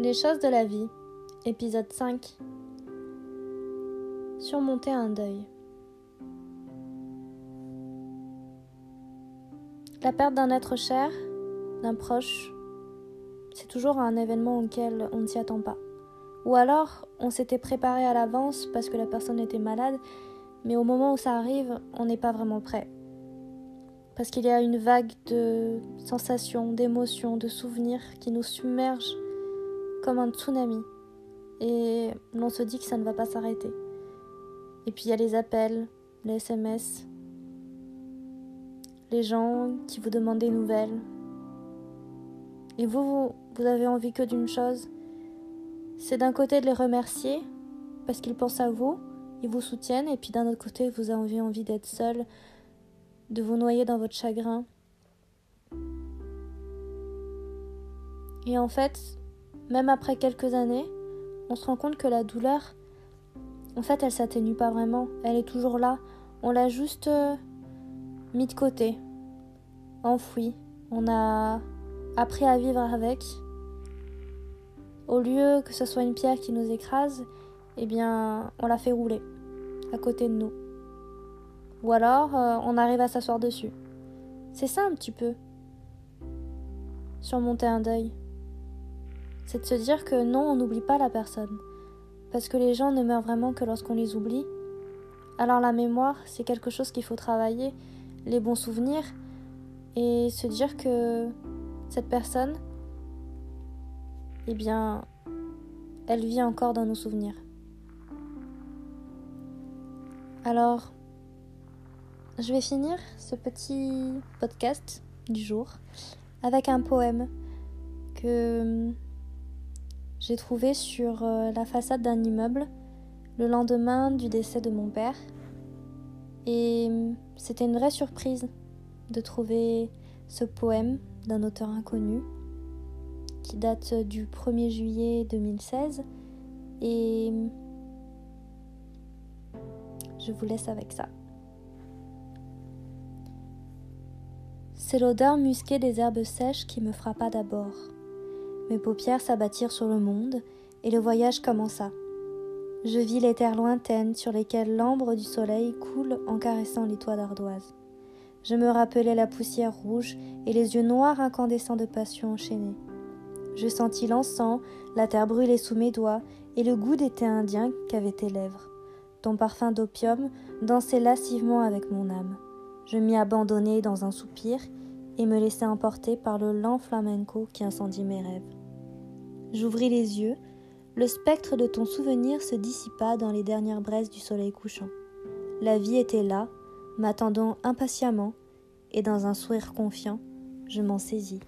Les choses de la vie, épisode 5. Surmonter un deuil. La perte d'un être cher, d'un proche, c'est toujours un événement auquel on ne s'y attend pas. Ou alors, on s'était préparé à l'avance parce que la personne était malade, mais au moment où ça arrive, on n'est pas vraiment prêt parce qu'il y a une vague de sensations, d'émotions, de souvenirs qui nous submergent comme un tsunami. Et l'on se dit que ça ne va pas s'arrêter. Et puis il y a les appels, les SMS, les gens qui vous demandent des nouvelles. Et vous, vous, avez envie que d'une chose, c'est d'un côté de les remercier parce qu'ils pensent à vous, ils vous soutiennent, et puis d'un autre côté, vous avez envie d'être seul, de vous noyer dans votre chagrin. Et en fait, même après quelques années, on se rend compte que la douleur, en fait, elle s'atténue pas vraiment. Elle est toujours là. On l'a juste euh, mis de côté, enfouie. On a appris à vivre avec. Au lieu que ce soit une pierre qui nous écrase, eh bien, on l'a fait rouler à côté de nous. Ou alors, euh, on arrive à s'asseoir dessus. C'est ça un petit peu. Surmonter un deuil. C'est de se dire que non, on n'oublie pas la personne. Parce que les gens ne meurent vraiment que lorsqu'on les oublie. Alors la mémoire, c'est quelque chose qu'il faut travailler, les bons souvenirs, et se dire que cette personne, eh bien, elle vit encore dans nos souvenirs. Alors, je vais finir ce petit podcast du jour avec un poème que j'ai trouvé sur euh, la façade d'un immeuble le lendemain du décès de mon père. Et hum, c'était une vraie surprise de trouver ce poème d'un auteur inconnu qui date du 1er juillet 2016. Et hum, je vous laisse avec ça. C'est l'odeur musquée des herbes sèches qui me frappa d'abord. Mes paupières s'abattirent sur le monde, et le voyage commença. Je vis les terres lointaines sur lesquelles l'ambre du soleil coule en caressant les toits d'ardoise. Je me rappelai la poussière rouge et les yeux noirs incandescents de passion enchaînés. Je sentis l'encens, la terre brûlée sous mes doigts et le goût des thés indiens qu'avaient tes lèvres. Ton parfum d'opium dansait lascivement avec mon âme. Je m'y abandonnai dans un soupir et me laissai emporter par le lent flamenco qui incendie mes rêves. J'ouvris les yeux, le spectre de ton souvenir se dissipa dans les dernières braises du soleil couchant. La vie était là, m'attendant impatiemment, et dans un sourire confiant, je m'en saisis.